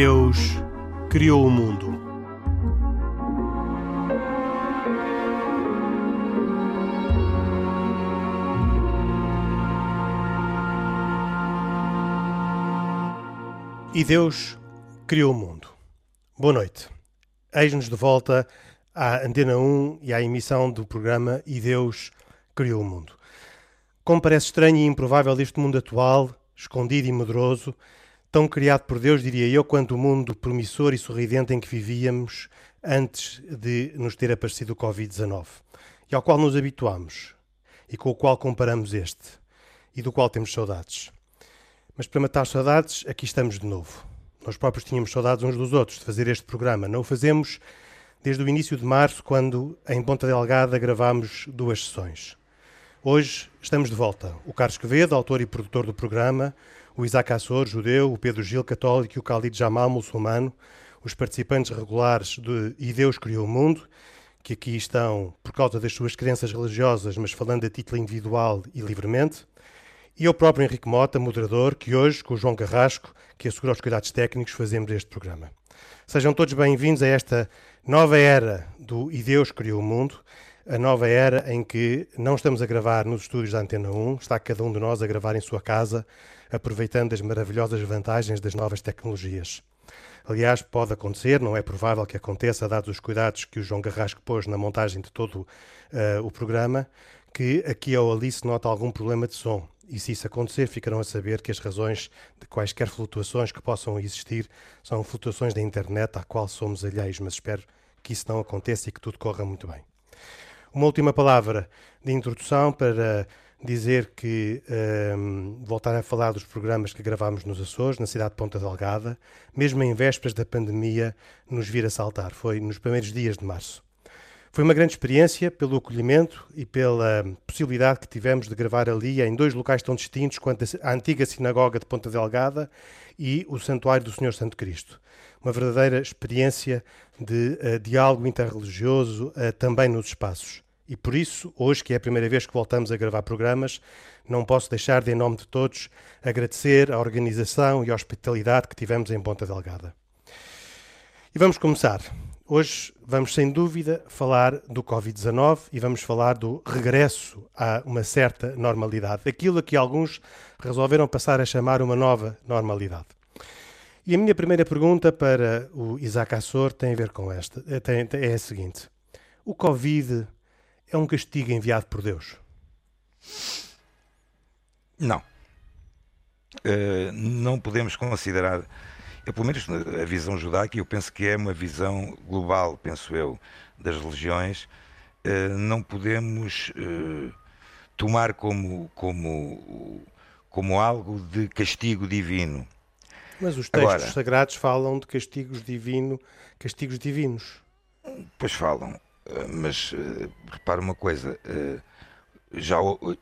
Deus criou o mundo. E Deus criou o mundo. Boa noite. Eis-nos de volta à Antena 1 e à emissão do programa E Deus criou o mundo. Como parece estranho e improvável deste mundo atual, escondido e medroso, tão criado por Deus, diria eu, quanto o mundo promissor e sorridente em que vivíamos antes de nos ter aparecido o Covid-19, e ao qual nos habituamos, e com o qual comparamos este, e do qual temos saudades. Mas para matar saudades, aqui estamos de novo. Nós próprios tínhamos saudades uns dos outros de fazer este programa. Não o fazemos desde o início de março, quando em Ponta Delgada gravámos duas sessões. Hoje estamos de volta. O Carlos Quevedo, autor e produtor do programa, o Isaac Assor, judeu, o Pedro Gil, católico e o Khalid Jamal, muçulmano, os participantes regulares de E Deus Criou o Mundo, que aqui estão por causa das suas crenças religiosas, mas falando a título individual e livremente, e eu próprio Henrique Mota, moderador, que hoje, com o João Carrasco, que assegura os cuidados técnicos, fazemos este programa. Sejam todos bem-vindos a esta nova era do E Deus Criou o Mundo, a nova era em que não estamos a gravar nos estúdios da Antena 1, está cada um de nós a gravar em sua casa, aproveitando as maravilhosas vantagens das novas tecnologias. Aliás, pode acontecer, não é provável que aconteça, dados os cuidados que o João Carrasco pôs na montagem de todo uh, o programa, que aqui ou ali se nota algum problema de som. E se isso acontecer, ficarão a saber que as razões de quaisquer flutuações que possam existir são flutuações da internet à qual somos alheios, mas espero que isso não aconteça e que tudo corra muito bem. Uma última palavra de introdução para dizer que um, voltar a falar dos programas que gravámos nos Açores, na cidade de Ponta Delgada, mesmo em vésperas da pandemia, nos vir a saltar. Foi nos primeiros dias de março. Foi uma grande experiência pelo acolhimento e pela possibilidade que tivemos de gravar ali em dois locais tão distintos quanto a antiga sinagoga de Ponta Delgada e o Santuário do Senhor Santo Cristo. Uma verdadeira experiência de uh, diálogo interreligioso uh, também nos espaços. E por isso, hoje, que é a primeira vez que voltamos a gravar programas, não posso deixar de, em nome de todos, agradecer a organização e a hospitalidade que tivemos em Ponta Delgada. E vamos começar. Hoje vamos, sem dúvida, falar do Covid-19 e vamos falar do regresso a uma certa normalidade, aquilo a que alguns resolveram passar a chamar uma nova normalidade. E a minha primeira pergunta para o Isaac Assor tem a ver com esta, é a seguinte. O Covid é um castigo enviado por Deus? Não. Uh, não podemos considerar, eu, pelo menos a visão judaica, eu penso que é uma visão global, penso eu, das religiões. Uh, não podemos uh, tomar como, como, como algo de castigo divino. Mas os textos Agora, sagrados falam de castigos divino, castigos divinos. Pois falam. Eh, mas uh, repara uma coisa, uh, já uh,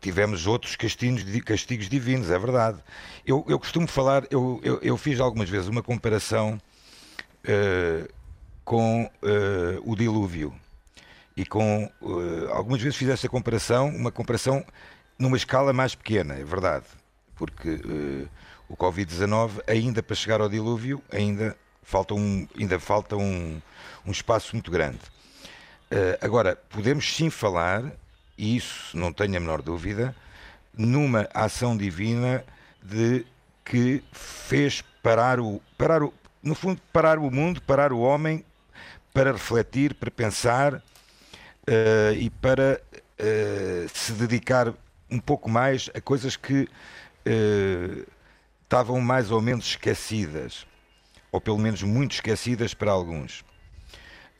tivemos outros castigos, castigos divinos, é verdade. Eu, eu costumo falar, eu, eu, eu, fiz algumas vezes uma comparação com o dilúvio e com algumas vezes fiz essa comparação, uma comparação numa escala mais pequena, é verdade, porque o Covid-19 ainda para chegar ao dilúvio ainda falta um, ainda falta um, um espaço muito grande. Uh, agora, podemos sim falar, e isso não tenho a menor dúvida, numa ação divina de que fez parar o, parar o, no fundo, parar o mundo, parar o homem para refletir, para pensar uh, e para uh, se dedicar um pouco mais a coisas que estavam mais ou menos esquecidas, ou pelo menos muito esquecidas para alguns.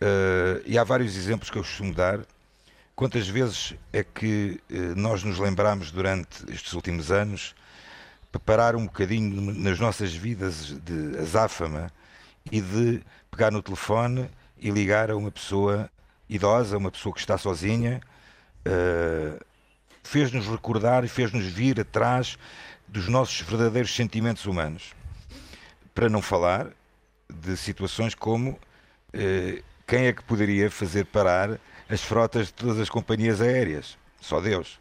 Uh, e há vários exemplos que eu costumo dar. Quantas vezes é que uh, nós nos lembramos durante estes últimos anos para parar um bocadinho nas nossas vidas de azáfama e de pegar no telefone e ligar a uma pessoa idosa, uma pessoa que está sozinha, uh, fez-nos recordar e fez-nos vir atrás dos nossos verdadeiros sentimentos humanos. Para não falar de situações como quem é que poderia fazer parar as frotas de todas as companhias aéreas? Só Deus.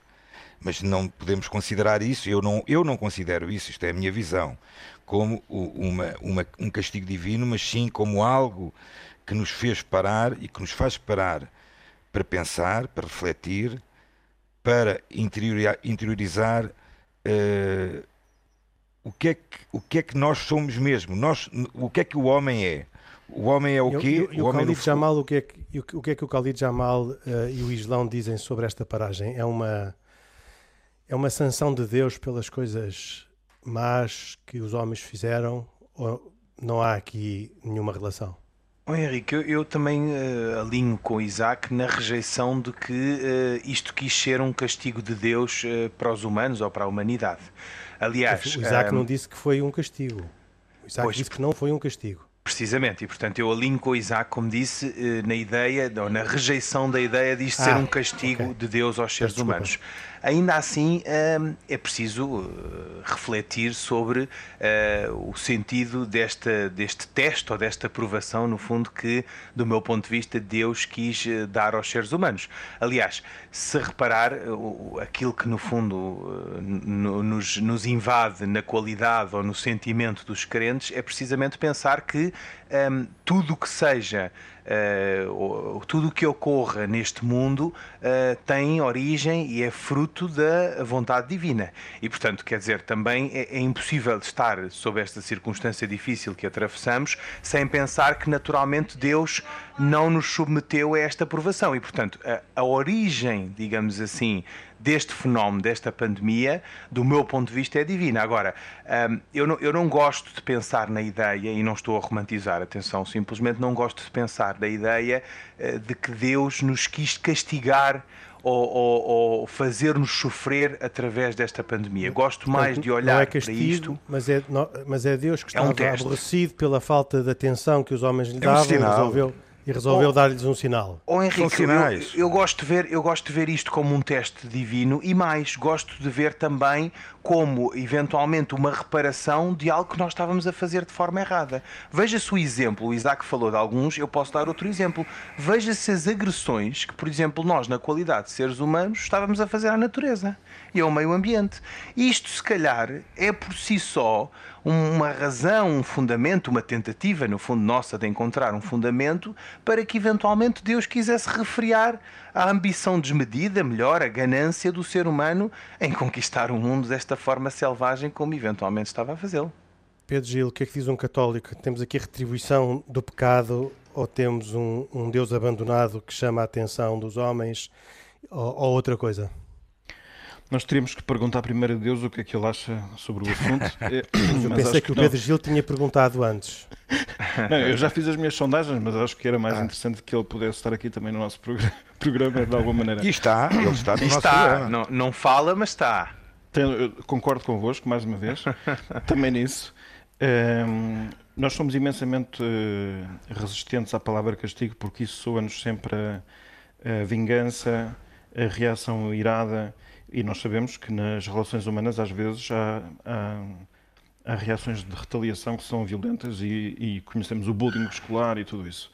mas não podemos considerar isso, eu não, eu não considero isso, isto é a minha visão, como uma, uma, um castigo divino, mas sim como algo que nos fez parar e que nos faz parar para pensar, para refletir, para interiorizar uh, o, que é que, o que é que nós somos mesmo, nós, o que é que o homem é. O homem é o quê? E, e, o, o Khalid Jamal, o que, é que, o que é que o Khalid Jamal uh, e o Islão dizem sobre esta paragem? É uma, é uma sanção de Deus pelas coisas más que os homens fizeram ou não há aqui nenhuma relação? Oh, Henrique, eu, eu também uh, alinho com Isaac na rejeição de que uh, isto quis ser um castigo de Deus uh, para os humanos ou para a humanidade. Aliás, o Isaac um, não disse que foi um castigo. O Isaac pois, disse que não foi um castigo. Precisamente, e portanto eu alinho com o Isaac, como disse, na ideia, ou na rejeição da ideia de isto ah, ser um castigo okay. de Deus aos seres Desculpa. humanos. Ainda assim, hum, é preciso uh, refletir sobre uh, o sentido desta, deste teste ou desta aprovação, no fundo, que, do meu ponto de vista, Deus quis uh, dar aos seres humanos. Aliás, se reparar, aquilo que, no fundo, nos, nos invade na qualidade ou no sentimento dos crentes é precisamente pensar que um, tudo o que seja uh, tudo o que ocorra neste mundo uh, tem origem e é fruto da vontade divina. E, portanto, quer dizer, também é, é impossível estar sob esta circunstância difícil que atravessamos sem pensar que, naturalmente, Deus não nos submeteu a esta provação. E, portanto, a, a origem, digamos assim, deste fenómeno, desta pandemia, do meu ponto de vista, é divina. Agora, hum, eu não, eu não gosto de pensar na ideia, e não estou a romantizar, atenção, simplesmente não gosto de pensar na ideia eh, de que Deus nos quis castigar ou, ou, ou fazer-nos sofrer através desta pandemia. Gosto mais de olhar não é castigo, para isto. Mas é, não, mas é Deus que estava é um aborrecido pela falta de atenção que os homens lhe davam é um resolveu e resolveu oh, dar-lhes um sinal. Oh, Henrique, eu, eu, gosto de ver, eu gosto de ver isto como um teste divino e mais, gosto de ver também como, eventualmente, uma reparação de algo que nós estávamos a fazer de forma errada. Veja-se o exemplo, o Isaac falou de alguns, eu posso dar outro exemplo. Veja-se as agressões que, por exemplo, nós, na qualidade de seres humanos, estávamos a fazer à natureza e ao meio ambiente. Isto, se calhar, é por si só uma razão, um fundamento, uma tentativa, no fundo, nossa de encontrar um fundamento para que eventualmente Deus quisesse refriar a ambição desmedida, melhor, a ganância do ser humano em conquistar o mundo desta forma selvagem como eventualmente estava a fazê-lo. Pedro Gil, o que é que diz um católico? Temos aqui a retribuição do pecado ou temos um, um Deus abandonado que chama a atenção dos homens ou, ou outra coisa? Nós teríamos que perguntar primeiro a Deus o que é que ele acha sobre o assunto. É, eu pensei que o Pedro Gil tinha perguntado antes. Não, eu já fiz as minhas sondagens, mas acho que era mais ah. interessante que ele pudesse estar aqui também no nosso programa, de alguma maneira. E está, ele está no está. Não, não fala, mas está. Tenho, concordo convosco, mais uma vez, também nisso. Um, ehm, nós somos imensamente uh, resistentes à palavra castigo, porque isso soa-nos sempre a, a vingança, a reação irada e nós sabemos que nas relações humanas, às vezes, há, há, há reações de retaliação que são violentas e, e, conhecemos o bullying escolar e tudo isso.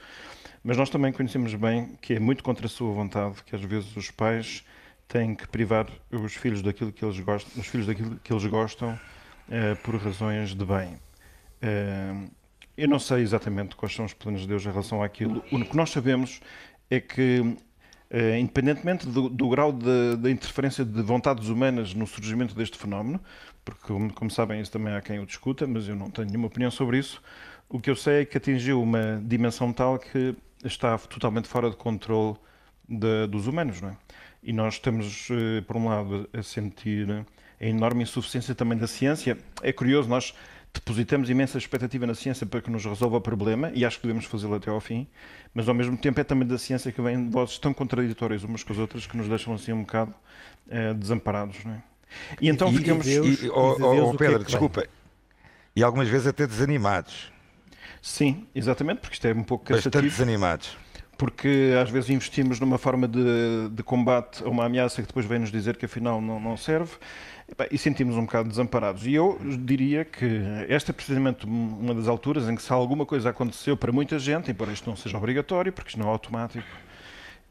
Mas nós também conhecemos bem que é muito contra a sua vontade, que às vezes os pais têm que privar os filhos daquilo que eles gostam, os filhos daquilo que eles gostam uh, por razões de bem. Uh, eu não sei exatamente quais são os planos de Deus em relação àquilo. O que nós sabemos é que Uh, independentemente do, do grau da interferência de vontades humanas no surgimento deste fenómeno, porque, como, como, sabem, isso também há quem o discuta, mas eu não tenho nenhuma opinião sobre isso. O que eu sei é que atingiu uma dimensão tal que está totalmente fora de controle de, dos humanos, não é? E nós estamos, uh, por um lado, a sentir a enorme insuficiência também da ciência. É curioso, nós depositamos imensa expectativa na ciência para que nos resolva o problema e acho que devemos fazê-lo até ao fim, mas ao mesmo tempo é também da ciência que vêm vozes tão contraditórias umas com as outras que nos deixam assim um bocado uh, desamparados. Não é? E então e, ficamos. E, Deus, e, oh, oh, oh Pedro, é desculpa. E algumas vezes até desanimados. Sim, exatamente, porque isto é um pouco cansativo. Bastante desanimados porque às vezes investimos numa forma de, de, combate a uma ameaça que depois vem nos dizer que afinal não, não serve e sentimos um bocado desamparados. E eu diria que esta é precisamente uma das alturas em que se alguma coisa aconteceu para muita gente, embora isto não seja obrigatório, porque isto não é automático,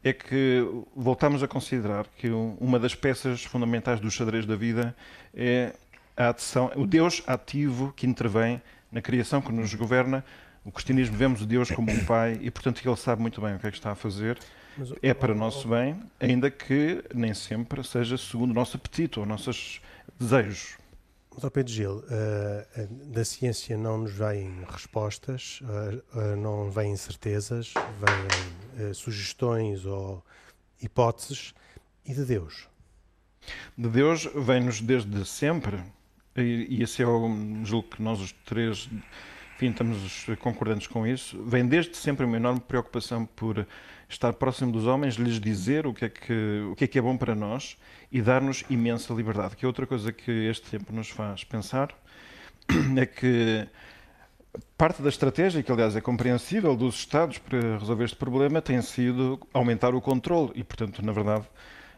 é que voltamos a considerar que uma das peças fundamentais do xadrez da vida é a ação, o Deus ativo que intervém na criação, que nos governa. O cristianismo vemos o Deus como um pai e, portanto, ele sabe muito bem o que é que está a fazer. Mas, é para o nosso bem, ainda que nem sempre seja segundo o nosso apetite ou nossos desejos. Mas, ao Pedro Gil, uh, da ciência não nos vêm respostas, uh, uh, não vêm certezas, vêm sugestões ou hipóteses. E de Deus? De Deus vem-nos desde sempre, e, e esse é o julgo que nós os três enfim, estamos concordantes com isso, vem desde sempre uma enorme preocupação por estar próximo dos homens, lhes dizer o que é que, o que, é, que é bom para nós e dar-nos imensa liberdade. Que é outra coisa que este tempo nos faz pensar é que parte da estratégia, que aliás é compreensível, dos Estados para resolver este problema tem sido aumentar o controle e, portanto, na verdade,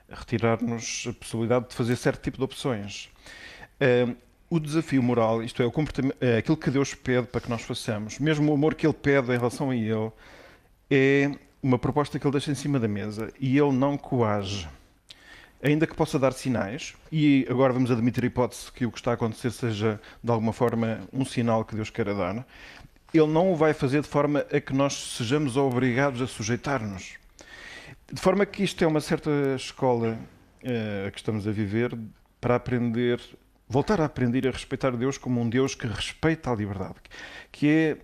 retirar-nos a possibilidade de fazer certo tipo de opções. O desafio moral, isto é, o comportamento, é aquilo que Deus pede para que nós façamos, mesmo o amor que Ele pede em relação a Ele, é uma proposta que Ele deixa em cima da mesa e Ele não coage ainda que possa dar sinais, e agora vamos admitir a hipótese que o que está a acontecer seja de alguma forma um sinal que Deus queira dar, ele não o vai fazer de forma a que nós sejamos obrigados a sujeitar-nos. De forma que isto é uma certa escola uh, que estamos a viver para aprender, voltar a aprender a respeitar Deus como um Deus que respeita a liberdade, que é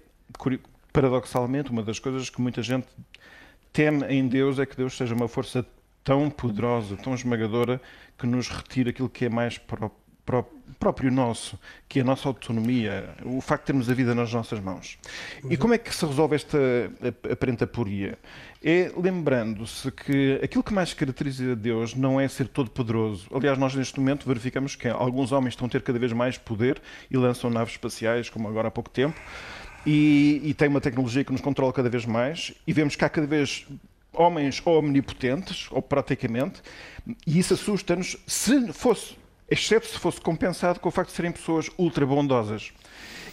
paradoxalmente uma das coisas que muita gente teme em Deus é que Deus seja uma força tão poderosa, tão esmagadora, que nos retira aquilo que é mais pró pró próprio nosso, que é a nossa autonomia, o facto de termos a vida nas nossas mãos. E como é que se resolve esta aparente aporia? É lembrando-se que aquilo que mais caracteriza Deus não é ser todo poderoso. Aliás, nós neste momento verificamos que alguns homens estão a ter cada vez mais poder e lançam naves espaciais, como agora há pouco tempo, e, e tem uma tecnologia que nos controla cada vez mais, e vemos que há cada vez homens omnipotentes, ou praticamente, e isso assusta-nos se fosse, exceto se fosse compensado com o facto de serem pessoas ultra bondosas.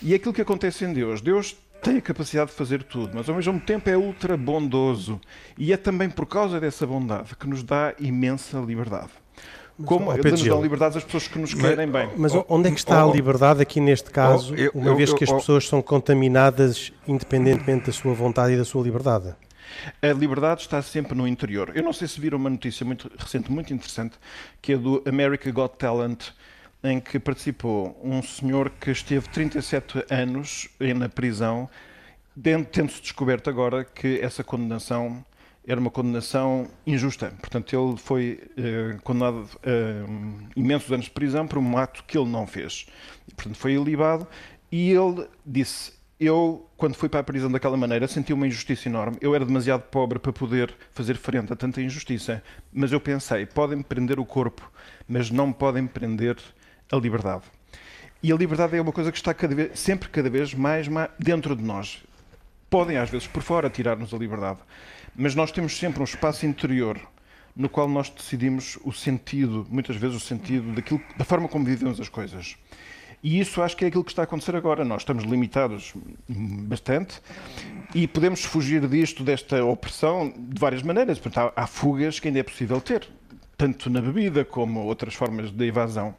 E é aquilo que acontece em Deus. Deus tem a capacidade de fazer tudo, mas ao mesmo tempo é ultra bondoso. E é também por causa dessa bondade que nos dá imensa liberdade. Como oh, nos dão liberdade às pessoas que nos querem mas, bem. Mas onde é que está oh, a liberdade aqui neste caso, oh, eu, uma eu, vez eu, que as pessoas são contaminadas independentemente da sua vontade e da sua liberdade? A liberdade está sempre no interior. Eu não sei se viram uma notícia muito recente, muito interessante, que é do America Got Talent, em que participou um senhor que esteve 37 anos na prisão, tendo-se descoberto agora que essa condenação era uma condenação injusta. Portanto, ele foi eh, condenado a eh, imensos anos de prisão por um ato que ele não fez. Portanto, foi ilibado e ele disse: eu, quando fui para a prisão daquela maneira, senti uma injustiça enorme. Eu era demasiado pobre para poder fazer frente a tanta injustiça. Mas eu pensei: podem prender o corpo, mas não podem prender a liberdade. E a liberdade é uma coisa que está cada vez, sempre cada vez mais dentro de nós. Podem, às vezes, por fora, tirar-nos a liberdade. Mas nós temos sempre um espaço interior no qual nós decidimos o sentido, muitas vezes o sentido daquilo, da forma como vivemos as coisas. E isso acho que é aquilo que está a acontecer agora. Nós estamos limitados bastante e podemos fugir disto, desta opressão, de várias maneiras. Portanto, há, há fugas que ainda é possível ter, tanto na bebida como outras formas de evasão.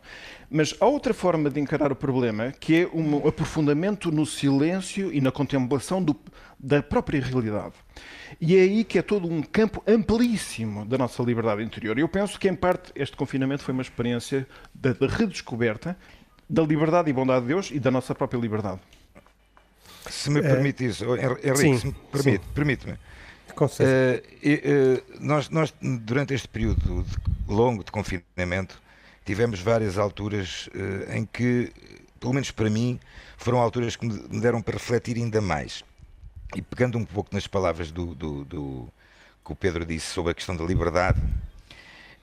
Mas há outra forma de encarar o problema, que é um aprofundamento no silêncio e na contemplação do, da própria realidade. E é aí que é todo um campo amplíssimo da nossa liberdade interior. Eu penso que, em parte, este confinamento foi uma experiência de redescoberta da liberdade e bondade de Deus e da nossa própria liberdade. Se me permite isso, Henrique, sim, se me permite, permite-me. Com certeza. Uh, uh, nós, nós, durante este período de, longo de confinamento, tivemos várias alturas uh, em que, pelo menos para mim, foram alturas que me deram para refletir ainda mais. E pegando um pouco nas palavras do, do, do que o Pedro disse sobre a questão da liberdade,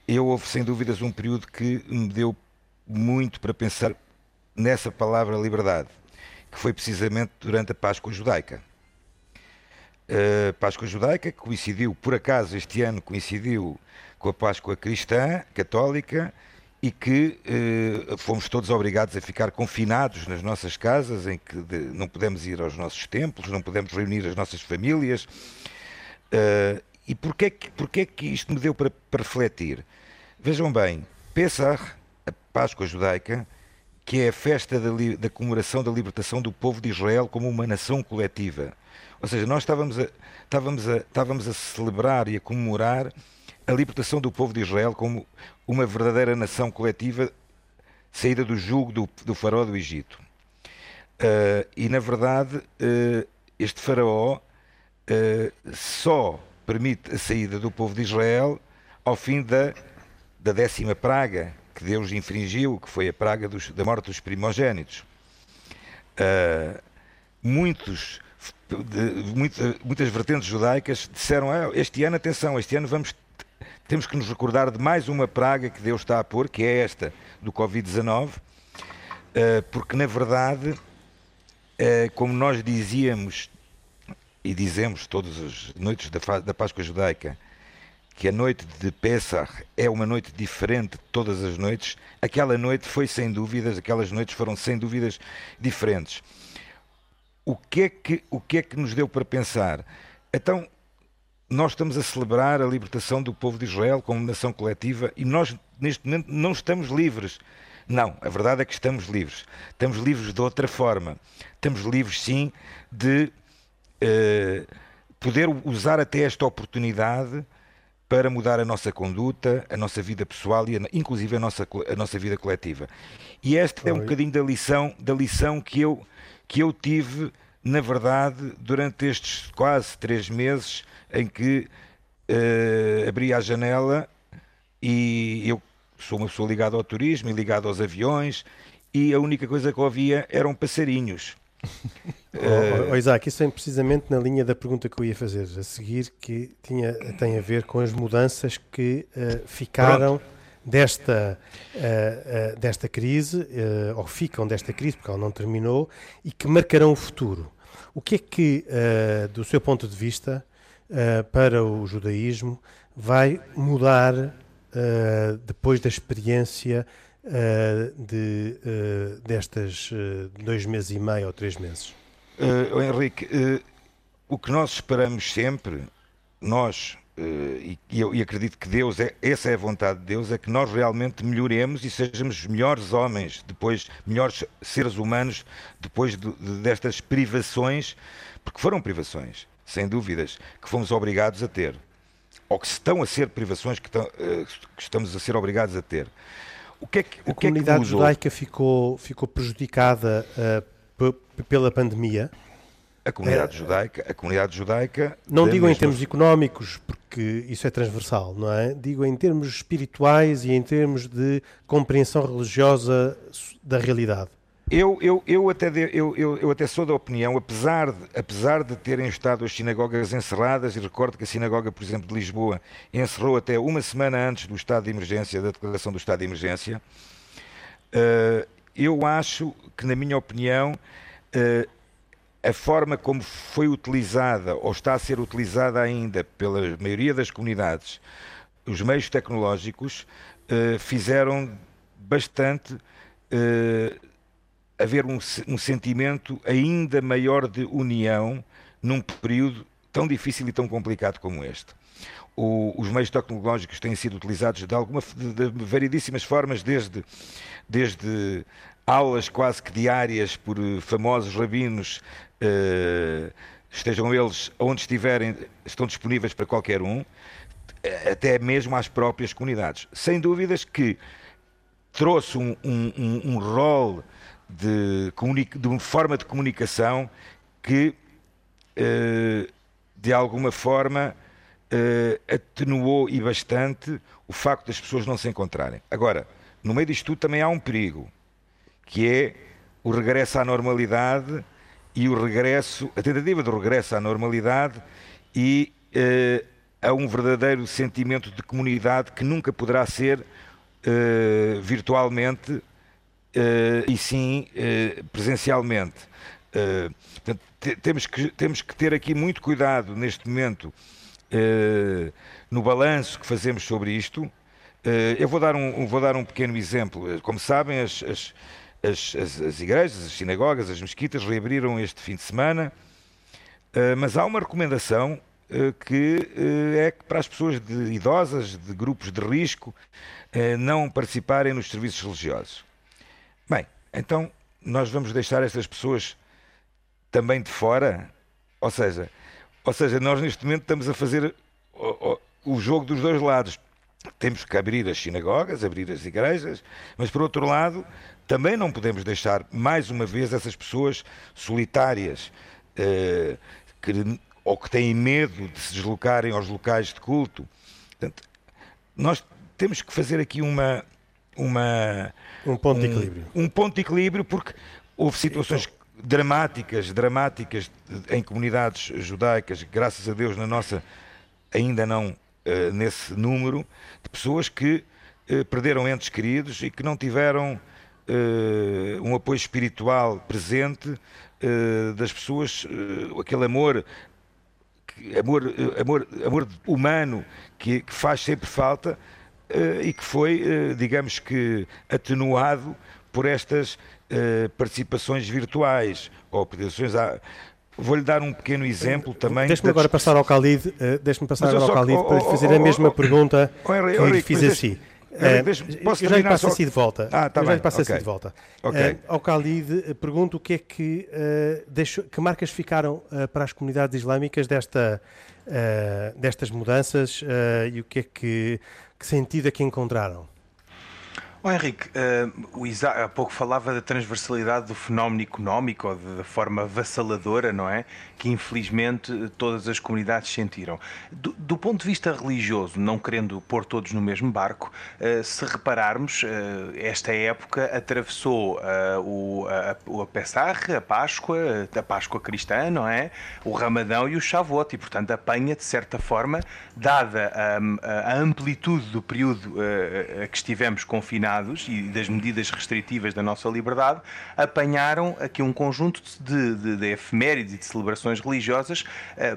eu houve sem dúvidas um período que me deu muito para pensar nessa palavra liberdade, que foi precisamente durante a Páscoa Judaica. Páscoa Judaica, que coincidiu, por acaso, este ano coincidiu com a Páscoa Cristã, Católica, e que eh, fomos todos obrigados a ficar confinados nas nossas casas, em que de, não podemos ir aos nossos templos, não podemos reunir as nossas famílias. Uh, e porquê, que, porquê que isto me deu para, para refletir? Vejam bem, Pesach, a Páscoa judaica, que é a festa da, da, comemoração da libertação do povo de Israel como uma nação coletiva. Ou seja, nós estávamos a, estávamos a, estávamos a celebrar e a comemorar a libertação do povo de Israel como uma verdadeira nação coletiva saída do jugo do, do faraó do Egito. Uh, e, na verdade, uh, este faraó uh, só permite a saída do povo de Israel ao fim da, da décima praga que Deus infringiu, que foi a praga dos, da morte dos primogênitos. muitos de, muitas, muitas vertentes judaicas disseram: ah, este ano, atenção, este ano vamos temos que nos recordar de mais uma praga que Deus está a pôr, que é esta do Covid-19, eh, porque na verdade, eh, como nós dizíamos e dizemos todas as noites da Páscoa Judaica, que a noite de Pesach é uma noite diferente de todas as noites, aquela noite foi sem dúvidas, aquelas noites foram sem dúvidas diferentes. O que é que, o que, é que nos deu para pensar? Então, nós estamos a celebrar a libertação do povo de Israel como nação coletiva e nós, neste momento, não estamos livres. Não, a verdade é que estamos livres. Estamos livres de outra forma. Estamos livres, sim, de uh, poder usar até esta oportunidade para mudar a nossa conduta, a nossa vida pessoal e, a, inclusive, a nossa, a nossa vida coletiva. E esta é um bocadinho da lição, da lição que, eu, que eu tive, na verdade, durante estes quase três meses em que uh, abria a janela e eu sou uma pessoa ligada ao turismo e ligada aos aviões e a única coisa que ouvia eram passarinhos. Uh... oh, Isaac, isso é precisamente na linha da pergunta que eu ia fazer a seguir, que tinha, tem a ver com as mudanças que uh, ficaram Pronto. desta, uh, desta crise, ou ficam desta crise, porque ela não terminou, e que marcarão o futuro. O que é que, do seu ponto de vista, uh, para o judaísmo vai mudar uh, depois da experiência uh, de, destas dois meses e meio ou três meses? Henrique, o que nós esperamos sempre, nós, e, eu, e acredito que Deus, é, essa é a vontade de Deus, é que nós realmente melhoremos e sejamos melhores homens, depois, melhores seres humanos, depois de, de, destas privações, porque foram privações sem dúvidas, que fomos obrigados a ter, ou que estão a ser privações que, estão, eh, que estamos a ser obrigados a ter. O que é que, a comunidade é que judaica ficou, ficou prejudicada uh, pela pandemia? A comunidade é, judaica, a comunidade judaica. Não digo mesma... em termos económicos, porque isso é transversal, não é? Digo em termos espirituais e em termos de compreensão religiosa da realidade. Eu, eu, eu, até de, eu, eu, até sou da opinião, apesar de, apesar de terem estado as sinagogas encerradas, e recordo que a sinagoga, por exemplo, de Lisboa, encerrou até uma semana antes do estado de emergência, da declaração do estado de emergência, uh, eu acho que, na minha opinião, uh, a forma como foi utilizada, ou está a ser utilizada ainda pela maioria das comunidades, os meios tecnológicos, uh, fizeram bastante haver um, um sentimento ainda maior de união num período tão difícil e tão complicado como este. O, os meios tecnológicos têm sido utilizados de, alguma, de, de, variedíssimas formas, desde, desde aulas quase que diárias por eh, famosos rabinos, eh, estejam eles onde estiverem, estão disponíveis para qualquer um, até mesmo às próprias comunidades. Sem dúvidas que trouxe um, um, um, um rol de, de uma forma de comunicação que, eh, de alguma forma, eh, atenuou e bastante o facto das pessoas não se encontrarem. Agora, no meio disto tudo também há um perigo, que é o regresso à normalidade e o regresso, a tentativa de regresso à normalidade e uh, a um verdadeiro sentimento de comunidade que nunca poderá ser virtualmente e sim uh, presencialmente. Uh, portanto, temos, que, temos que ter aqui muito cuidado neste momento no balanço que fazemos sobre isto. eu vou dar, um, vou dar um pequeno exemplo. Como sabem, as, as, as, as igrejas, as sinagogas, as mesquitas reabriram este fim de semana, mas há uma recomendação que é para as pessoas de idosas, de grupos de risco, não participarem nos serviços religiosos. Então nós vamos deixar estas pessoas também de fora? Ou seja, ou seja, nós neste momento estamos a fazer o, o, o jogo dos dois lados. Temos que abrir as sinagogas, abrir as igrejas, mas por outro lado, também não podemos deixar mais uma vez essas pessoas solitárias eh, que, ou que têm medo de se deslocarem aos locais de culto. Portanto, nós temos que fazer aqui uma. Uma um ponto de equilíbrio. Um ponto de equilíbrio, porque houve situações dramáticas, dramáticas em comunidades judaicas, graças a Deus na nossa ainda não uh, nesse número de pessoas que uh, perderam entes queridos e que não tiveram uh, um apoio espiritual presente das pessoas, aquele amor amor, amor, amor humano que, que faz sempre falta e que foi, digamos que, atenuado por estas uh, participações virtuais ou participações à... Vou-lhe dar um pequeno exemplo também. Deixe-me agora passar ao Khalid, uh, deixe-me passar agora ao Khalid oh, para lhe fazer oh, a mesma oh, pergunta oh, Henry, que lhe fiz assim. Uh, eu já lhe passo só... assim de volta. Ah, tá eu já lhe passo okay. assim de volta. Okay. Uh, ao Khalid, pergunto o que é que, uh, deixou, que marcas ficaram para as comunidades islâmicas desta, destas mudanças e o que é que, que sentido é que encontraram? Oh, Henrique, uh, o Isaac há pouco falava da transversalidade do fenómeno económico ou da forma vassaladora, não é? Que infelizmente todas as comunidades sentiram. Do, do ponto de vista religioso, não querendo pôr todos no mesmo barco, uh, se repararmos, uh, esta época atravessou o, a, a Pessah, a Páscoa, a Páscoa cristã, não é? O Ramadão e o Shavuot, e portanto apanha de certa forma, dada a, a amplitude do período a que estivemos confinados e das medidas restritivas da nossa liberdade, apanharam aqui um conjunto de, de, de efemérides e de celebrações religiosas, eh,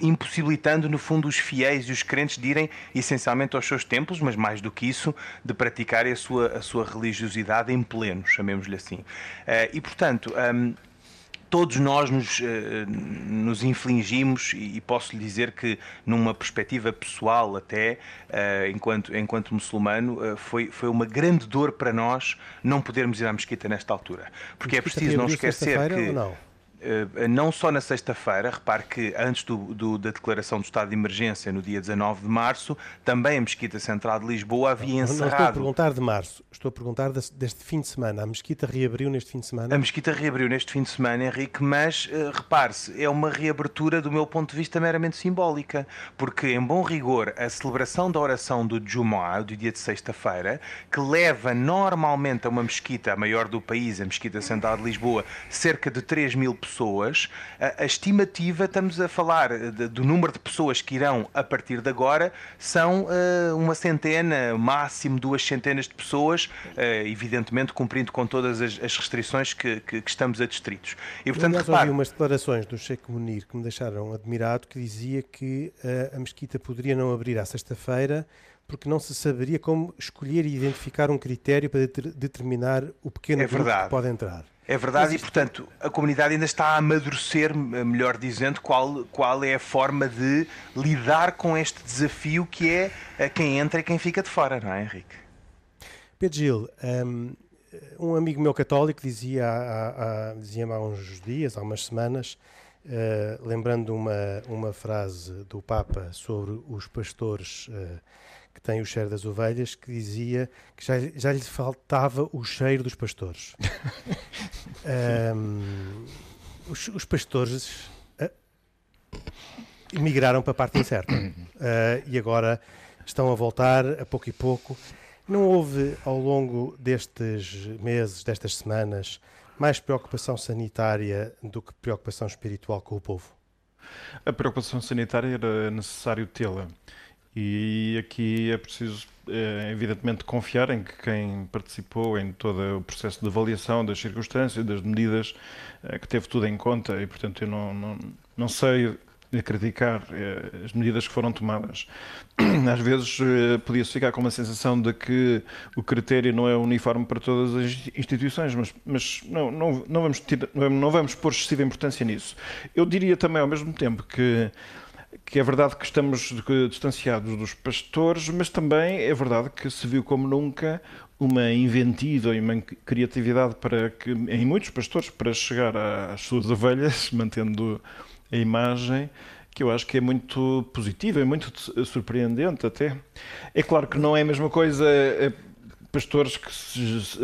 impossibilitando, no fundo, os fiéis e os crentes de irem essencialmente aos seus templos, mas mais do que isso, de praticarem a sua, a sua religiosidade em pleno, chamemos-lhe assim. Eh, e, portanto. Um, todos nós nos, eh, nos infligimos, e posso lhe dizer que, numa perspectiva pessoal, até eh, enquanto, enquanto muçulmano, eh, foi, foi uma grande dor para nós não podermos ir à mesquita nesta altura. Porque é preciso não esquecer que. Eh, não só na sexta-feira, repare que antes do, do, da declaração do estado de emergência, no dia 19 de março, também a Mesquita Central de Lisboa havia encerrado. Não estou a perguntar de março, estou a perguntar deste fim de semana. A Mesquita reabriu neste fim de semana? A Mesquita reabriu neste fim de semana, Henrique, mas uh, repare-se, é uma reabertura do meu ponto de vista meramente simbólica, porque, em bom rigor, a celebração da oração do Jumu'ah, do dia de sexta-feira, que leva normalmente a uma mesquita, a maior do país, a Mesquita Central de Lisboa, cerca de 3 mil pessoas pessoas, a, a estimativa, estamos a falar de, do número de pessoas que irão a partir de agora, são uh, uma centena, máximo duas centenas de pessoas, uh, evidentemente cumprindo com todas as, as restrições que, que, que, estamos adstritos. E, portanto, repare... ouvi umas declarações do Sheikh Munir que me deixaram admirado, que dizia que uh, a mesquita poderia não abrir à sexta-feira porque não se saberia como escolher e identificar um critério para determinar o pequeno é grupo que pode entrar. É verdade, e portanto a comunidade ainda está a amadurecer, melhor dizendo, qual, qual é a forma de lidar com este desafio que é quem entra e quem fica de fora, não é, Henrique? Pedro Gil, um, um amigo meu católico dizia há, há, dizia há uns dias, há umas semanas, uh, lembrando uma, uma frase do Papa sobre os pastores. Uh, que tem o cheiro das ovelhas, que dizia que já, já lhe faltava o cheiro dos pastores. um, os, os, pastores uh, migraram para a parte incerta uh, e agora estão a voltar a pouco e pouco. Não houve ao longo destes meses, destas semanas, mais preocupação sanitária do que preocupação espiritual com o povo? A preocupação sanitária era necessário tê-la. E aqui é preciso, é, evidentemente, confiar em que quem participou em todo o processo de avaliação das circunstâncias, das medidas, é, que teve tudo em conta e, portanto, eu não, não, não sei criticar é, as medidas que foram tomadas. Às vezes podia-se ficar com uma sensação de que o critério não é uniforme para todas as instituições, mas, mas não, não, não, vamos não vamos pôr excessiva importância nisso. Eu diria também, ao mesmo tempo, que que é verdade que estamos distanciados dos pastores, mas também é verdade que se viu como nunca uma inventiva e uma criatividade para que, em muitos pastores, para chegar às suas ovelhas, mantendo a imagem, que eu acho que é muito positiva, é muito surpreendente até. É claro que não é a mesma coisa eh, pastores que,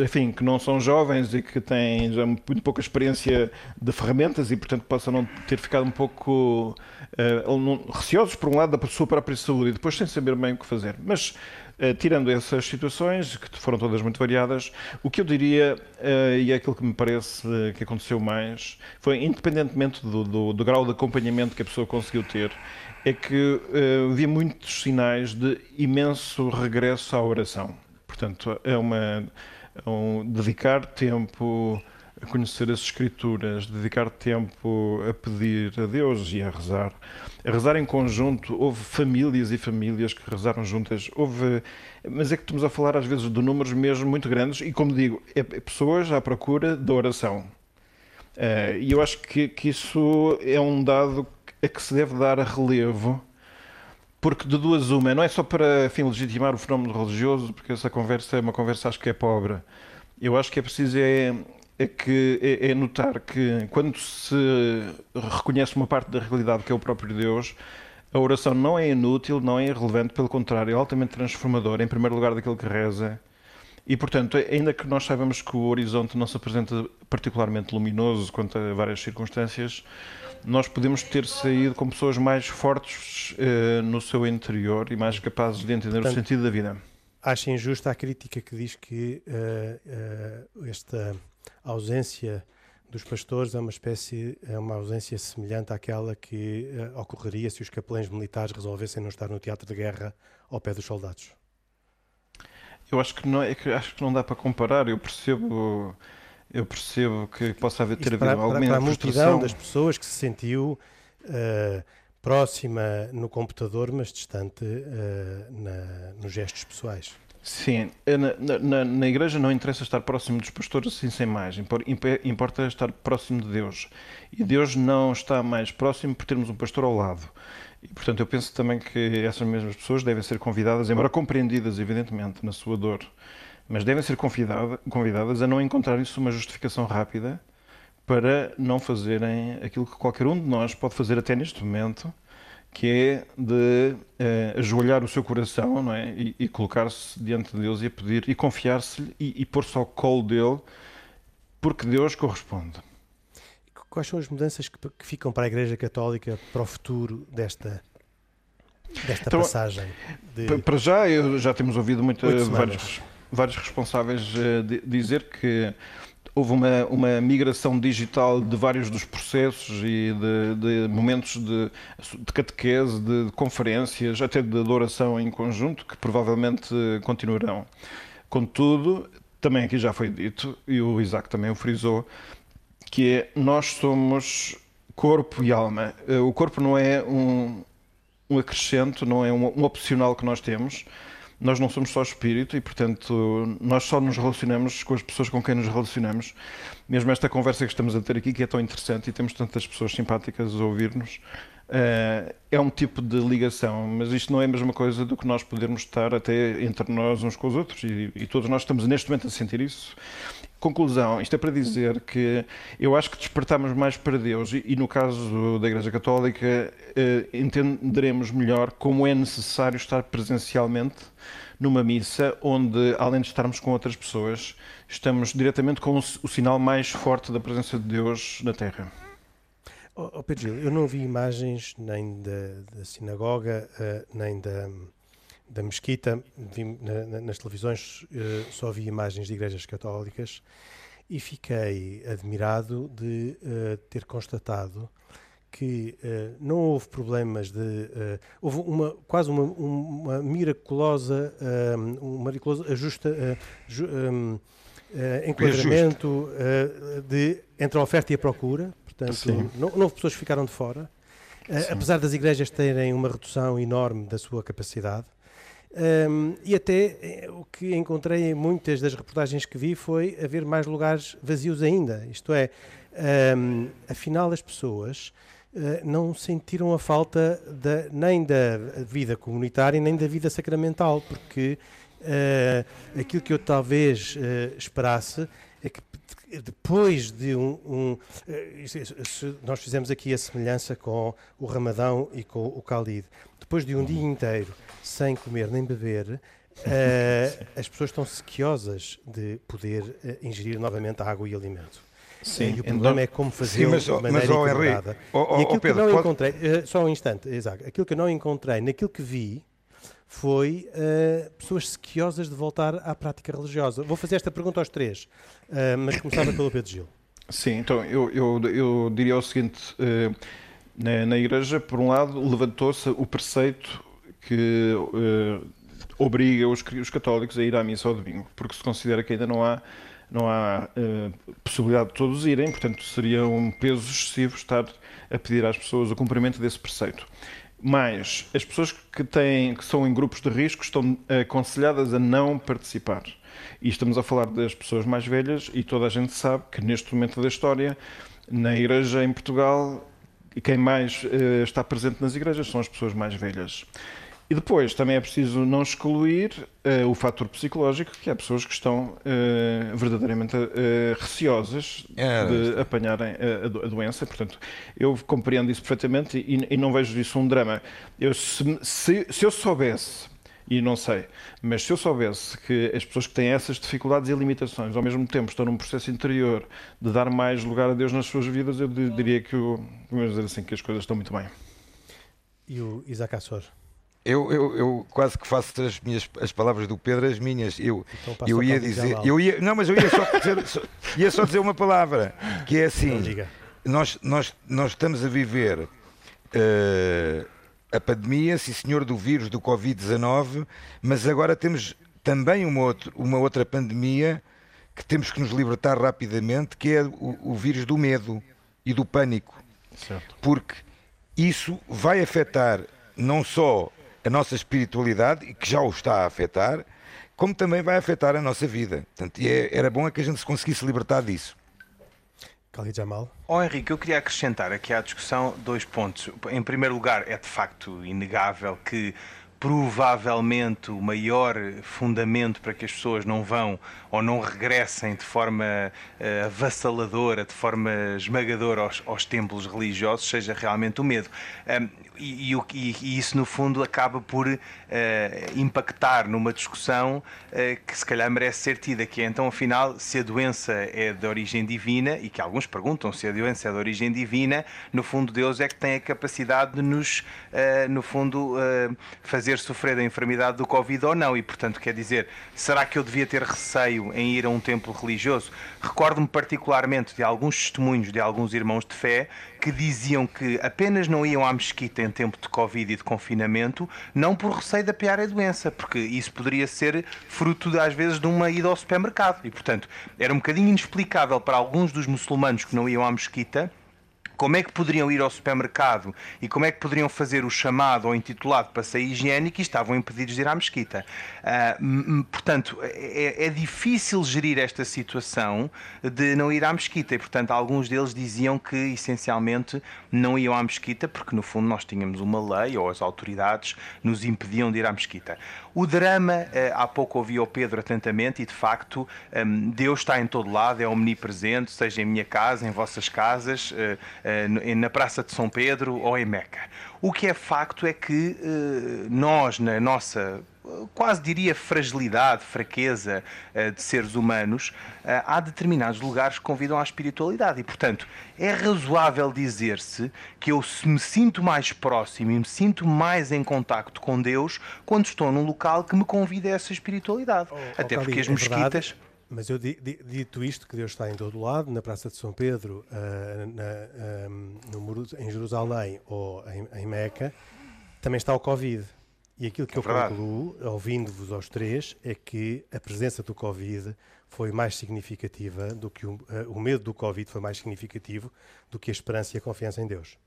enfim, que não são jovens e que têm já muito pouca experiência de ferramentas e, portanto, possam não ter ficado um pouco uh, receosos, por um lado, da sua própria saúde e depois sem saber bem o que fazer. Mas, uh, tirando essas situações, que foram todas muito variadas, o que eu diria, uh, e é aquilo que me parece que aconteceu mais, foi, independentemente do, do, do grau de acompanhamento que a pessoa conseguiu ter, é que havia muitos sinais de imenso regresso à oração. Portanto, é uma é um, dedicar tempo a conhecer as Escrituras, dedicar tempo a pedir a Deus e a rezar. A rezar em conjunto, houve famílias e famílias que rezaram juntas, houve. Mas é que estamos a falar às vezes de números mesmo muito grandes e, como digo, é pessoas à procura da oração. Uh, e eu acho que, que isso é um dado a que se deve dar relevo porque de duas uma, não é só para enfim, legitimar o fenómeno religioso, porque essa conversa é uma conversa acho que é pobre. Eu acho que é preciso é, é que é, é, notar que quando se reconhece uma parte da realidade que é o próprio Deus, a oração não é inútil, não é irrelevante, pelo contrário, é altamente transformadora, em primeiro lugar daquele que reza. E, portanto, ainda que nós saibamos que o horizonte não se apresenta particularmente luminoso quanto a várias circunstâncias, nós podemos ter saído com pessoas mais fortes uh, no seu interior e mais capazes de entender Portanto, o sentido da vida. Acha injusta a crítica que diz que uh, uh, esta ausência dos pastores é uma espécie, é uma ausência semelhante àquela que ocorreria se os capelães militares resolvessem não estar no teatro de guerra ao pé dos soldados. Eu acho que não, é que acho que não dá para comparar. Eu percebo eu percebo que possa haver, ter havido alguma para, para a multidão das pessoas que se sentiu uh, próxima no computador, mas distante uh, na, nos gestos pessoais. Sim, na, na, na, igreja não interessa estar próximo dos pastores assim sem mais, importa estar próximo de Deus. E Deus não está mais próximo por termos um pastor ao lado. E, portanto, eu penso também que essas mesmas pessoas devem ser convidadas, embora compreendidas, evidentemente, na sua dor, mas devem ser convidadas a não encontrar isso uma justificação rápida para não fazerem aquilo que qualquer um de nós pode fazer até neste momento, que é de uh, ajoelhar o seu coração não é? e, e colocar-se diante de Deus e pedir e confiar-se e, e pôr-se ao colo dele, porque Deus corresponde. Quais são as mudanças que, que ficam para a Igreja Católica para o futuro desta desta então, passagem? De... Para já, eu, já temos ouvido muito, vários, vários responsáveis uh, dizer que houve uma, uma migração digital de vários dos processos e de, de momentos de, de catequese, de, de, conferências, até de adoração em conjunto, que provavelmente continuarão. Contudo, também aqui já foi dito, e o Isaac também o frisou, que é nós somos corpo e alma. Eh, o corpo não é um, um acrescento, não é um, um opcional que nós temos, nós não somos só espírito e, portanto, nós só nos relacionamos com as pessoas com quem nos relacionamos. Mesmo esta conversa que estamos a ter aqui, que é tão interessante e temos tantas pessoas simpáticas a ouvir-nos, uh, é um tipo de ligação, mas isto não é a mesma coisa do que nós podermos estar até entre nós uns com os outros e, e todos nós estamos neste momento a sentir isso. Conclusão, isto é para dizer que eu acho que despertamos mais para Deus e, e no caso da Igreja Católica, eh, entenderemos melhor como é necessário estar presencialmente numa missa onde, além de estarmos com outras pessoas, estamos diretamente com o, o sinal mais forte da presença de Deus na Terra. Oh, oh Pedro eu não vi imagens nem da, da sinagoga, uh, nem da da mesquita, vi, na, nas televisões uh, só vi imagens de igrejas católicas e fiquei admirado de uh, ter constatado que uh, não houve problemas de houve uma quase uma, uma miraculosa um miraculoso ajusta ju, um, enquadramento de entre a oferta e a procura portanto não, não houve pessoas que ficaram de fora. Apesar das igrejas terem uma redução enorme da sua capacidade um, e até eh, o que encontrei em muitas das reportagens que vi foi haver mais lugares vazios ainda. Isto é, um, afinal, as pessoas não sentiram a falta nem da vida comunitária nem da vida sacramental, porque uh, aquilo que eu talvez uh, esperasse é que depois de um. um uh, nós fizemos aqui a semelhança com o Ramadão e com o Khalid. Depois de um dia inteiro sem comer nem beber, as pessoas estão sequiosas de poder ingerir novamente água e alimento. Sim, e o problema então, é como fazer de maneira mas, oh, equilibrada. Oh, oh, e aquilo Pedro, que eu não pode... encontrei, uh, só um instante, exato, aquilo que eu não encontrei naquilo que vi foi uh, pessoas sequiosas de voltar à prática religiosa. Vou fazer esta pergunta aos três, uh, mas começava pelo Pedro Gil. Sim, então eu, eu, eu diria o seguinte: na, na, Igreja, por um lado, levantou-se o preceito que obriga os, os católicos a ir à missa ao domingo, porque se considera que ainda não há não há uh, possibilidade de todos irem, portanto seria um peso excessivo estar a pedir às pessoas o cumprimento desse preceito. Mas as pessoas que, têm, que são em grupos de risco estão aconselhadas a não participar. E estamos a falar das pessoas mais velhas e toda a gente sabe que neste momento da história, na igreja em Portugal, quem mais uh, está presente nas igrejas são as pessoas mais velhas. E depois também é preciso não excluir uh, o fator psicológico, que há pessoas que estão uh, verdadeiramente uh, receosas é, de apanharem a, a, doença. Portanto, eu compreendo isso perfeitamente e, e não vejo isso um drama. Eu, se, se, se, eu soubesse, e não sei, mas se eu soubesse que as pessoas que têm essas dificuldades e limitações ao mesmo tempo estão num processo interior de dar mais lugar a Deus nas suas vidas, eu diria que, eu, dizer assim, que as coisas estão muito bem. E o Isaac Assor? Eu, eu, eu, quase que faço as minhas as palavras do Pedro as minhas. Eu, então eu ia dizer, eu ia, não, mas eu ia só dizer, só, ia só dizer uma palavra que é assim. Nós, nós, nós estamos a viver uh, a pandemia, sim senhor, do vírus do Covid-19, mas agora temos também uma, outro, uma outra pandemia que temos que nos libertar rapidamente, que é o, o vírus do medo e do pânico. Certo. Porque isso vai afetar não só a nossa espiritualidade, que já o está a afetar, como também vai afetar a nossa vida. Portanto, é, era bom é que a gente se conseguisse libertar disso. Khalid Jamal. Oh, Henrique, eu queria acrescentar aqui à discussão dois pontos. Em primeiro lugar, é de facto inegável que provavelmente o maior fundamento para que as pessoas não vão ou não regressem de forma uh, avassaladora, de forma esmagadora aos, aos templos religiosos, seja realmente o medo. Um, e, e, e, isso, no fundo, acaba por uh, impactar numa discussão uh, que se calhar merece ser tida, que é então, afinal, se a doença é de origem divina, e que alguns perguntam se a doença é de origem divina, no fundo, Deus é que tem a capacidade de nos, uh, no fundo, fazer sofrer da enfermidade do Covid ou não. E, portanto, quer dizer, será que eu devia ter receio em ir a um templo religioso? Recordo-me particularmente de alguns testemunhos de alguns irmãos de fé que diziam que apenas não iam à mesquita em tempo de Covid e de confinamento, não por receio de apiar a doença, porque isso poderia ser fruto, às vezes, de uma ida ao supermercado. E, portanto, era um bocadinho inexplicável para alguns dos muçulmanos que não iam à mesquita como é que poderiam ir ao supermercado e como é que poderiam fazer o chamado ou intitulado passeio higiênico e estavam impedidos de ir à mesquita. Uh, portanto, é, é, difícil gerir esta situação de não ir à mesquita e, portanto, alguns deles diziam que essencialmente não iam à mesquita porque, no fundo, nós tínhamos uma lei ou as autoridades nos impediam de ir à mesquita. O drama, uh, há pouco ouvi o Pedro atentamente e, de facto, um, Deus está em todo lado, é omnipresente, seja em minha casa, em vossas casas. Uh, eh, na Praça de São Pedro ou em Meca. O que é facto é que eh, nós, na nossa quase diria fragilidade, fraqueza uh, de seres humanos, uh, há determinados lugares que convidam à espiritualidade. E, portanto, é razoável dizer-se que eu me sinto mais próximo e me sinto mais em contacto com Deus quando estou num local que me convida a essa espiritualidade. Oh, Até oh, porque as é mesquitas. Verdade mas eu dito isto, que Deus está em todo lado, na Praça de São Pedro, uh, na, no em Jerusalém ou em, em, Meca, também está o Covid. E aquilo que é eu verdade. concluo, ouvindo-vos aos três, é que a presença do Covid foi mais significativa do que o, uh, o medo do Covid foi mais significativo do que a esperança e a confiança em Deus.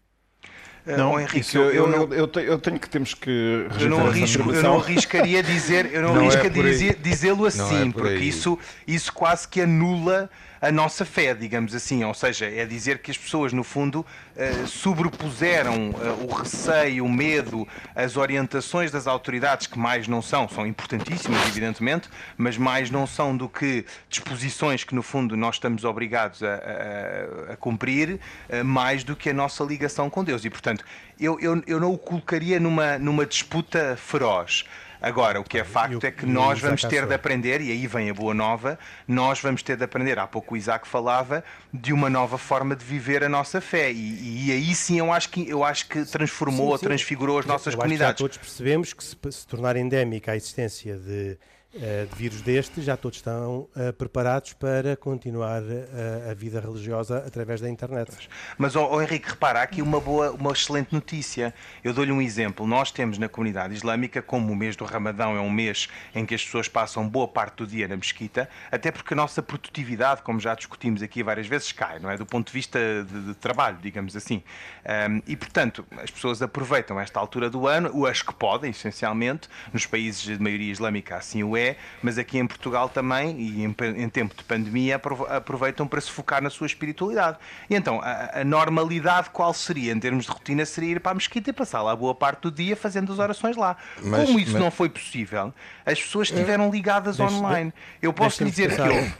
Eh, não, Henrique, eu, eu, eu, eu, tenho, eu, tenho que temos que eu não, arrisco, eu não arriscaria dizer, eu não, não é arriscaria é dizê-lo assim, é por porque isso, isso quase que anula a nossa fé, digamos assim. Ou seja, é dizer que as pessoas, no fundo, uh, sobrepuseram uh, o receio, o medo, as orientações das autoridades, que mais não são, são importantíssimas, evidentemente, mas mais não são do que disposições que, no fundo, nós estamos obrigados a, a, a cumprir, uh, mais do que a nossa ligação com Deus. E, portanto, eu, eu, eu não o colocaria numa, numa disputa feroz. Agora, o que é facto é que nós vamos ter de aprender, e aí vem a boa nova, nós vamos ter de aprender, há pouco o Isaac falava, de uma nova forma de viver a nossa fé. E, e aí sim eu acho que, eu acho que transformou ou transfigurou as nossas eu comunidades. já todos percebemos que se, se tornar endémica a existência de de vírus deste, já todos estão uh, preparados para continuar uh, a vida religiosa através da internet. Mas, oh, oh, Henrique, repara, há aqui uma boa, uma excelente notícia. Eu dou-lhe um exemplo. Nós temos na comunidade islâmica, como o mês do Ramadão é um mês em que as pessoas passam boa parte do dia na mesquita, até porque a nossa produtividade, como já discutimos aqui várias vezes, cai, não é? Do ponto de vista de, de trabalho, digamos assim. Um, e, portanto, as pessoas aproveitam esta altura do ano, as que podem, essencialmente, nos países de maioria islâmica assim o é, é, mas aqui em Portugal também, e em, em tempo de pandemia, aproveitam para se focar na sua espiritualidade. E então, a, a, normalidade qual seria, em termos de rotina, seria ir para a mesquita e passar lá boa parte do dia fazendo as orações lá. Mas, Como isso mas... não foi possível, as pessoas estiveram ligadas deixe, online. Eu posso dizer que houve.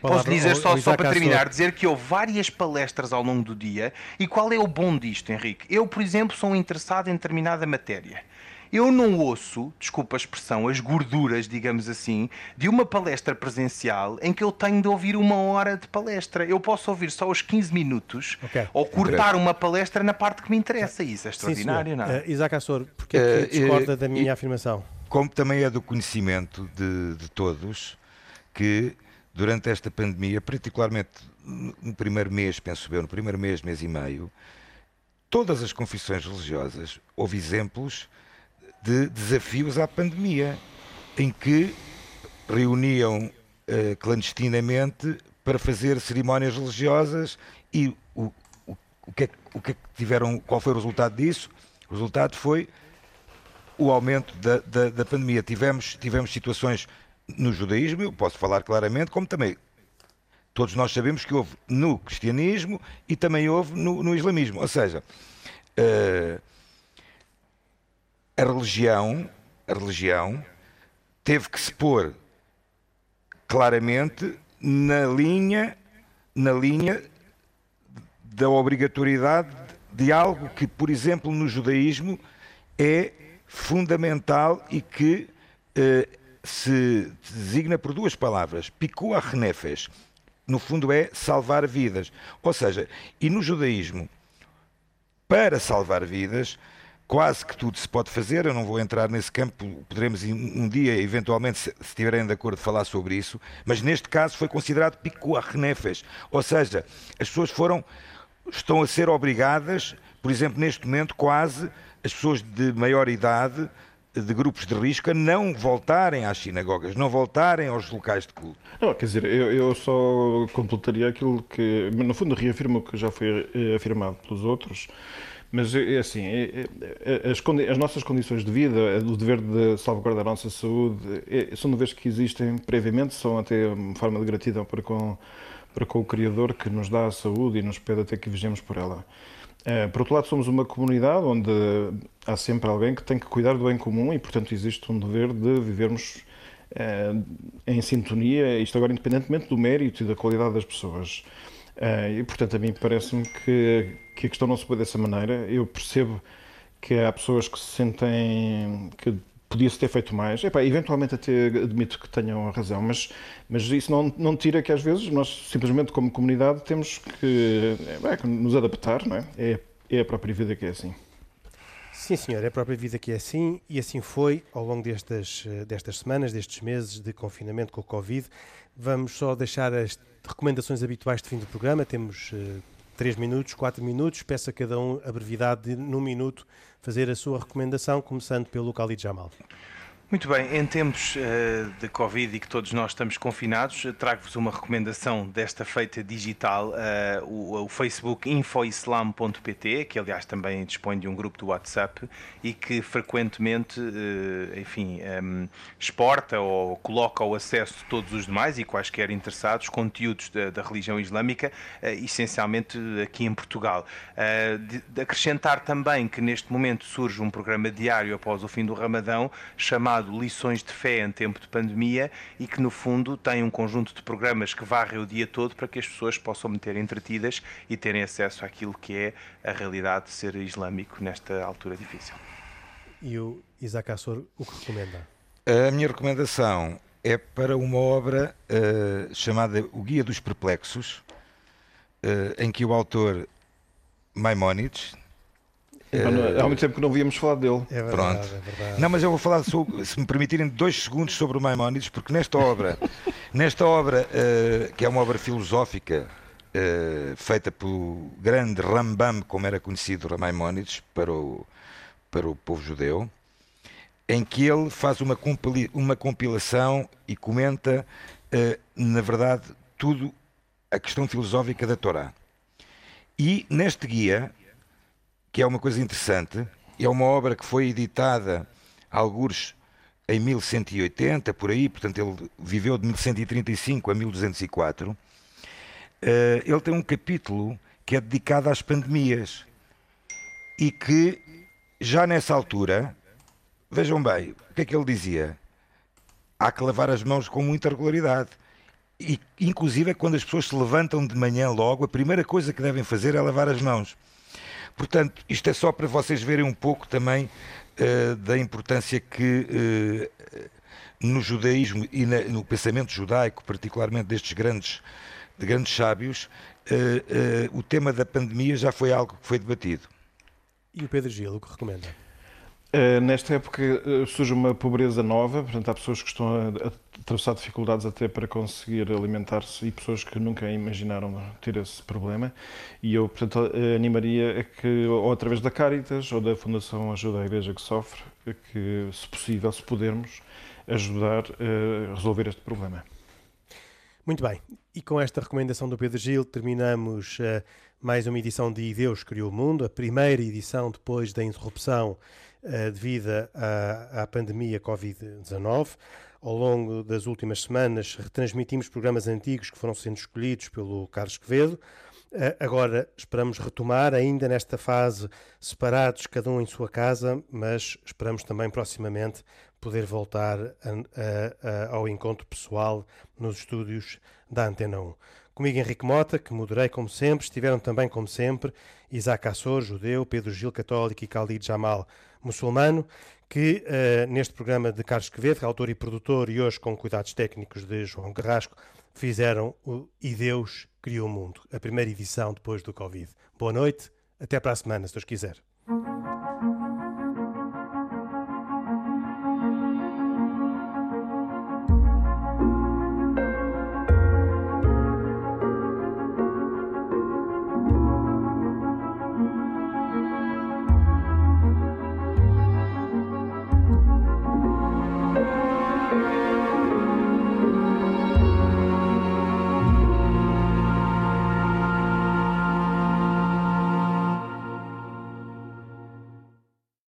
Posso dizer só, só para terminar, dizer que houve várias palestras ao longo do dia. E qual é o bom disto, Henrique? Eu, por exemplo, sou interessado em determinada matéria. Eu não ouço, desculpa a expressão, as gorduras, digamos assim, de uma palestra presencial em que eu tenho de ouvir uma hora de palestra. Eu posso ouvir só os 15 minutos okay. ou cortar uma palestra na parte que me interessa. Isso é extraordinário, Sim, não é? Uh, Isaac Assor, porque é que uh, discorda uh, da minha afirmação? Como também é do conhecimento de, de todos que durante esta pandemia, particularmente no primeiro mês, penso eu, no primeiro mês, mês e meio, todas as confissões religiosas houve exemplos de desafios à pandemia, em que reuniam uh, clandestinamente para fazer cerimónias religiosas e o, o, o, que é, o que é que tiveram, qual foi o resultado disso? O resultado foi o aumento da, da, da pandemia. Tivemos, tivemos situações no judaísmo, eu posso falar claramente, como também todos nós sabemos que houve no cristianismo e também houve no, no islamismo. Ou seja, uh, a religião, a religião teve que se pôr claramente na linha, na linha da obrigatoriedade de algo que, por exemplo, no judaísmo é fundamental e que eh, se designa por duas palavras, pikua renefes, no fundo é salvar vidas. Ou seja, e no judaísmo, para salvar vidas, quase que tudo se pode fazer, eu não vou entrar nesse campo, poderemos um dia, eventualmente, se estiverem de acordo, falar sobre isso, mas neste caso foi considerado pico renefes, ou seja, as pessoas foram, estão a ser obrigadas, por exemplo, neste momento, quase as pessoas de maior idade, de grupos de risco, a não voltarem às sinagogas, não voltarem aos locais de culto. Não, quer dizer, eu, eu só completaria aquilo que, no fundo, reafirmo o que já foi eh, afirmado pelos outros, mas é assim, é, é, as, as, nossas condições de vida, o dever de salvaguardar a nossa saúde, é, são deveres que existem previamente, são até uma forma de gratidão para com, para com o Criador que nos dá a saúde e nos pede até que vigiemos por ela. É, por outro lado, somos uma comunidade onde há sempre alguém que tem que cuidar do bem comum e, portanto, existe um dever de vivermos é, em sintonia, isto agora independentemente do mérito e da qualidade das pessoas. Uh, e, portanto, a mim parece-me que, que a questão não se põe dessa maneira. Eu percebo que há pessoas que se sentem que podia-se ter feito mais. Epá, eventualmente até admito que tenham razão, mas, mas isso não, não tira que às vezes nós simplesmente como comunidade temos que, é, que nos adaptar, não é? é? É a própria vida que é assim. Sim, senhor, é a própria vida que é assim e assim foi ao longo destas, destas semanas, destes meses de confinamento com o Covid. Vamos só deixar as recomendações habituais de fim do programa. Temos uh, 3 minutos, 4 minutos. Peço a cada um a brevidade de, num minuto, fazer a sua recomendação, começando pelo Khalid Jamal. Muito bem, em tempos uh, de Covid e que todos nós estamos confinados, trago-vos uma recomendação desta feita digital, uh, o, Facebook infoislam.pt, que aliás também dispõe de um grupo do WhatsApp e que frequentemente, enfim, um, exporta ou coloca ao acesso de todos os demais e quaisquer interessados conteúdos da, da religião islâmica, essencialmente aqui em Portugal. De, de acrescentar também que neste momento surge um programa diário após o fim do Ramadão chamado chamado Lições de Fé em Tempo de Pandemia e que, no fundo, tem um conjunto de programas que varre o dia todo para que as pessoas possam meter entretidas e terem acesso àquilo que é a realidade de ser islâmico nesta altura difícil. E o Isaac Assor, o que recomenda? A minha recomendação é para uma obra uh, chamada O Guia dos Perplexos, uh, em que o autor Maimónides, é, há muito tempo que não víamos falar dele. É verdade, Pronto. É verdade. Não, mas eu vou falar, sobre, se me permitirem, dois segundos sobre o Maimónides, porque nesta obra, nesta obra uh, que é uma obra filosófica uh, feita pelo grande Rambam, como era conhecido Maimónides, para o, para o povo judeu, em que ele faz uma, compili uma compilação e comenta, uh, na verdade, tudo a questão filosófica da Torá. E neste guia que é uma coisa interessante. É uma obra que foi editada, alguns em 1180, por aí, portanto ele viveu de 1135 a 1204. Eh, ele tem um capítulo que é dedicado às pandemias e que já nessa altura, vejam bem, o que é que ele dizia? Há que lavar as mãos com muita regularidade. E, inclusive, quando as pessoas se levantam de manhã logo, a primeira coisa que devem fazer é lavar as mãos. Portanto, isto é só para vocês verem um pouco também uh, da importância que uh, no judaísmo e na, no pensamento judaico, particularmente destes grandes, de grandes sábios, uh, o tema da pandemia já foi algo que foi debatido. E o Pedro Gil, o que recomenda? Uh, nesta época uh, surge uma pobreza nova, portanto, há pessoas que estão a, atravessar dificuldades até para conseguir alimentar-se e pessoas que nunca imaginaram ter esse problema. E eu, portanto, animaria a que, ou através da Caritas ou da Fundação Ajuda à Igreja que Sofre, que, se possível, se pudermos, ajudar a resolver este problema. Muito bem, e com esta recomendação do Pedro Gil terminamos mais uma edição de Deus Criou o Mundo, a primeira edição depois da interrupção uh, devido à, à pandemia Covid-19. Ao longo das últimas semanas, retransmitimos programas antigos que foram sendo escolhidos pelo Carlos Quevedo. Uh, agora esperamos retomar, ainda nesta fase, separados, cada um em sua casa, mas esperamos também proximamente poder voltar a, a, a, ao encontro pessoal nos estúdios da Antena 1. Comigo Henrique Mota, que moderei como sempre, estiveram também como sempre Isaac Assor, judeu, Pedro Gil, católico e Khalid Jamal, muçulmano, que uh, neste programa de Carlos Quevedo, autor e produtor, e hoje com cuidados técnicos de João Carrasco, fizeram o E Deus Criou o Mundo, a primeira edição depois do Covid. Boa noite, até para a semana, se Deus quiser.